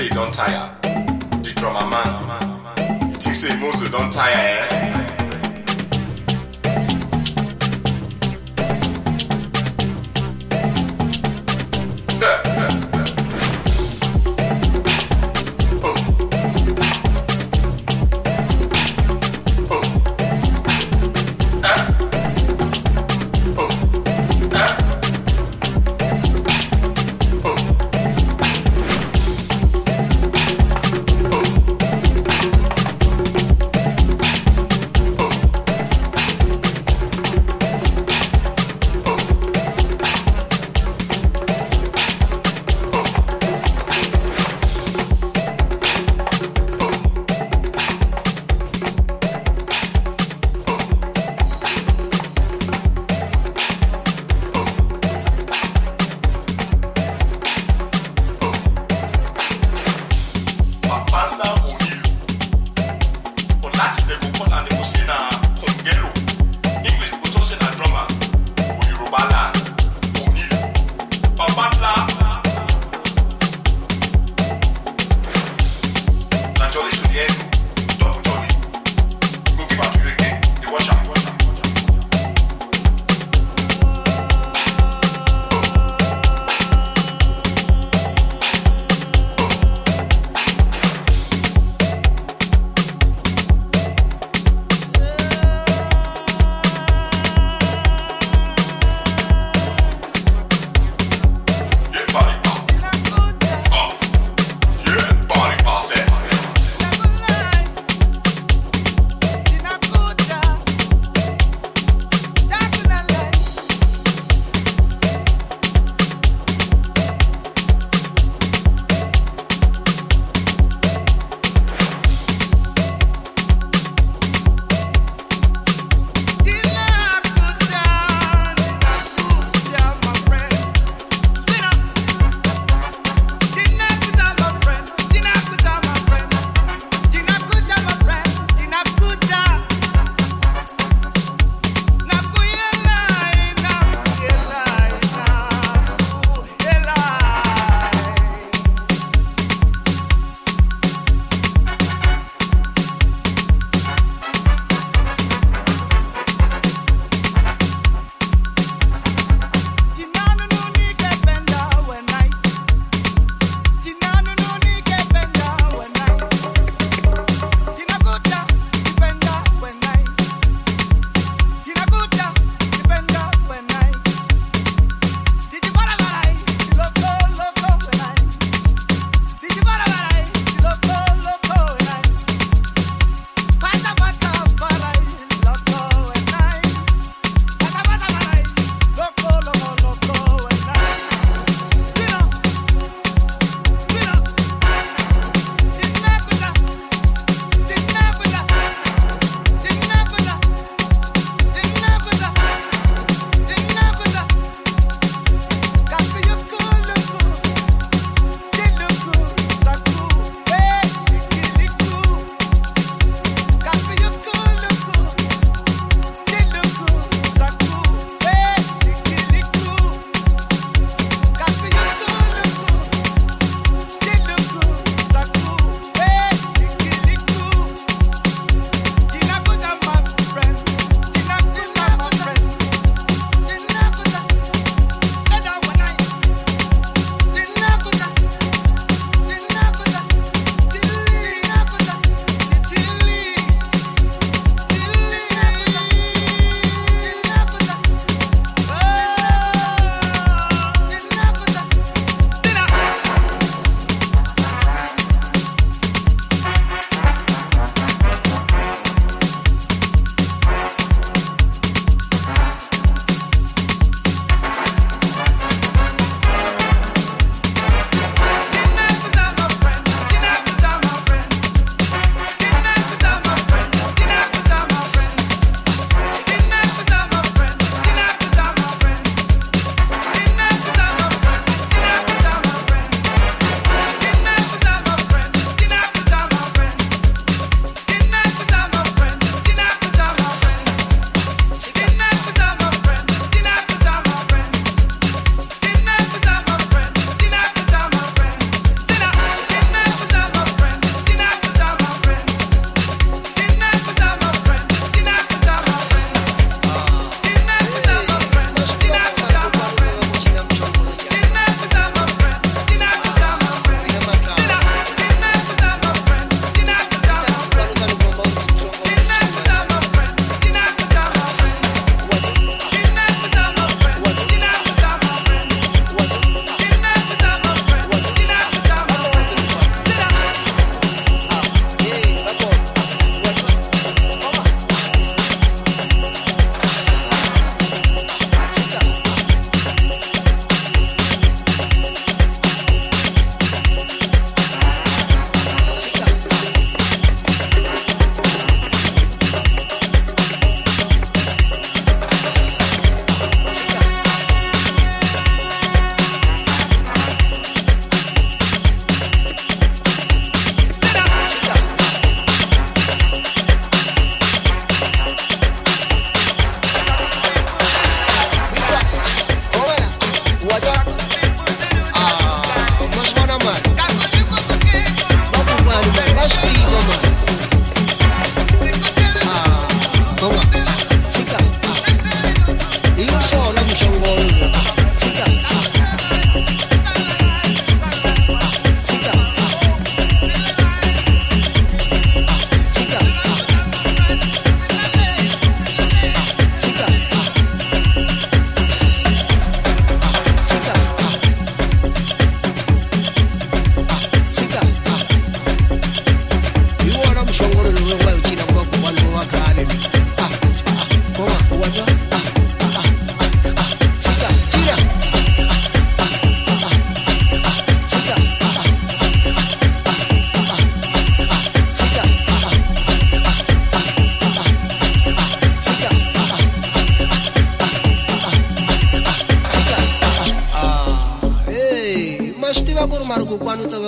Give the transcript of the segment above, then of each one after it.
say you don tire? The drummer man. You think say Mozo don tire eh?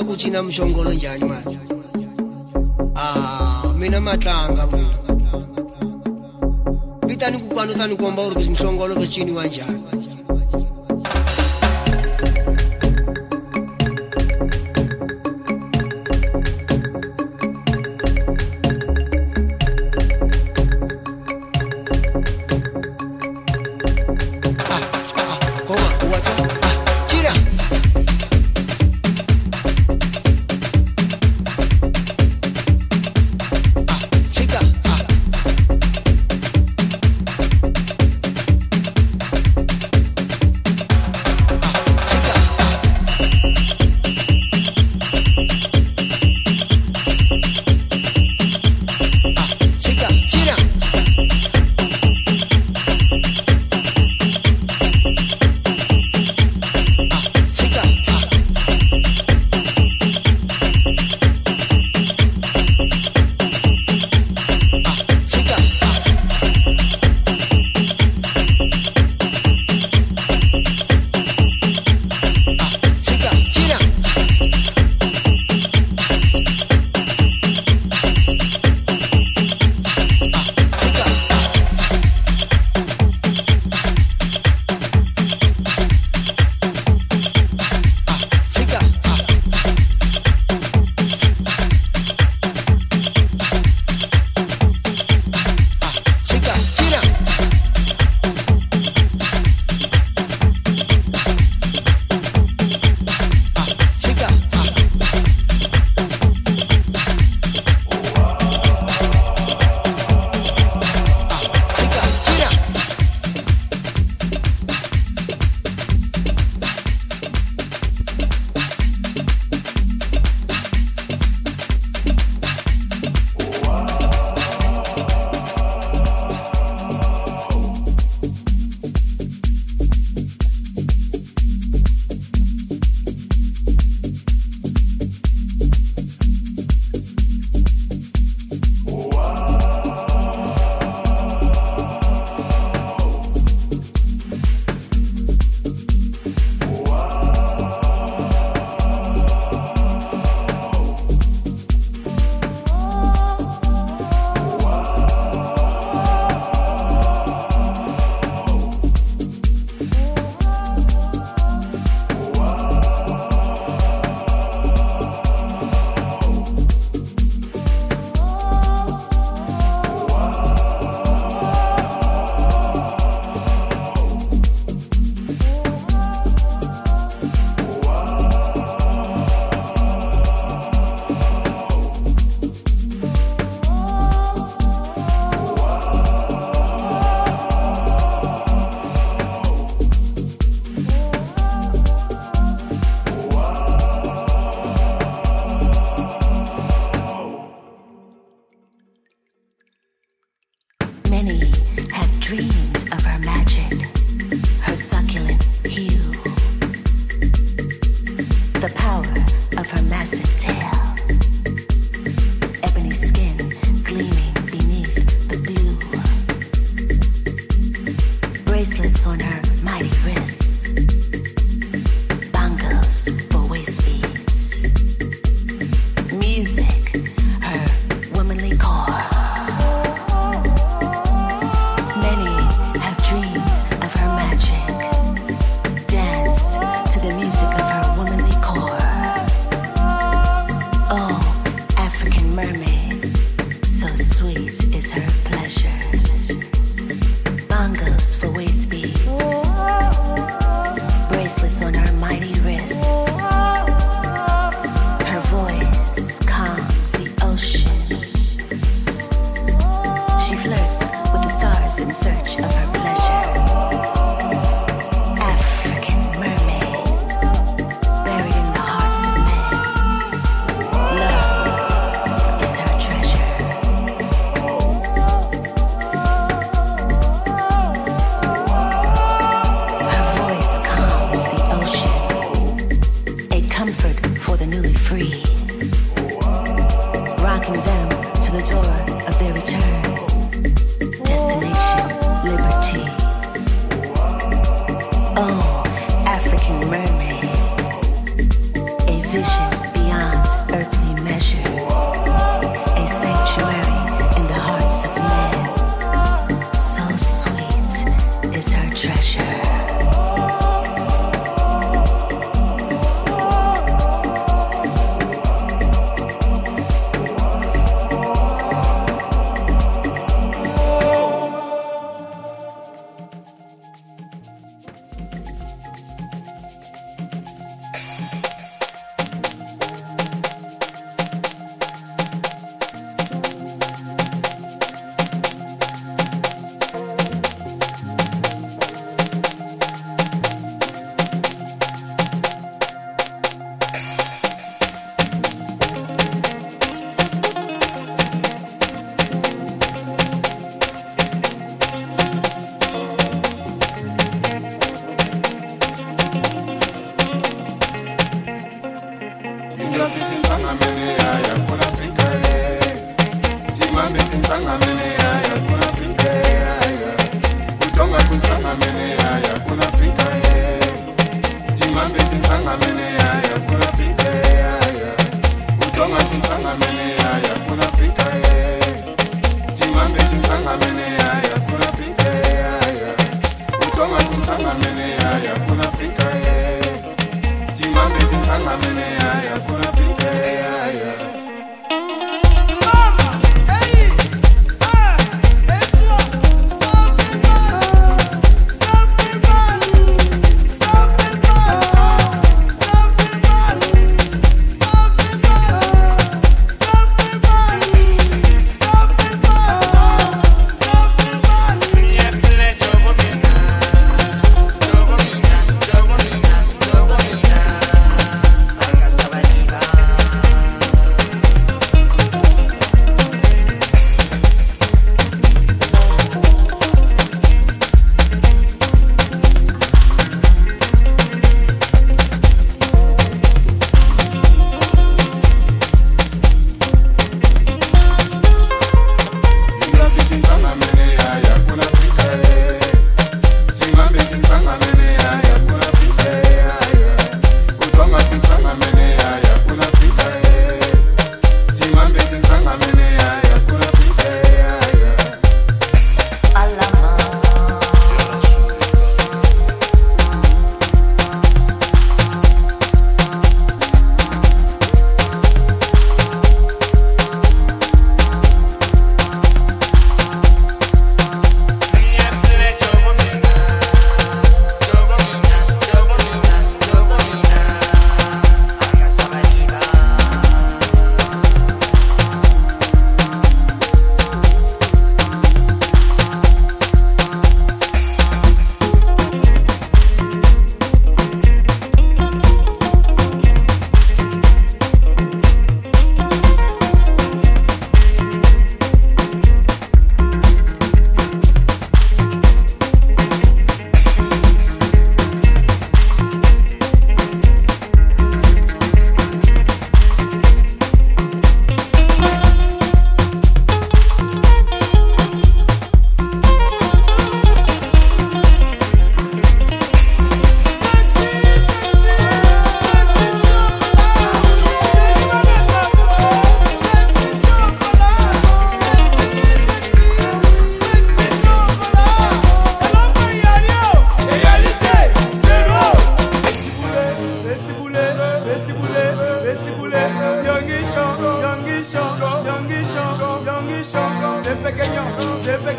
kuthina mshongolo njani manje ah mina matlanga vitani kukwanu tani komba uri kuthi mhlongolo vechini wanjani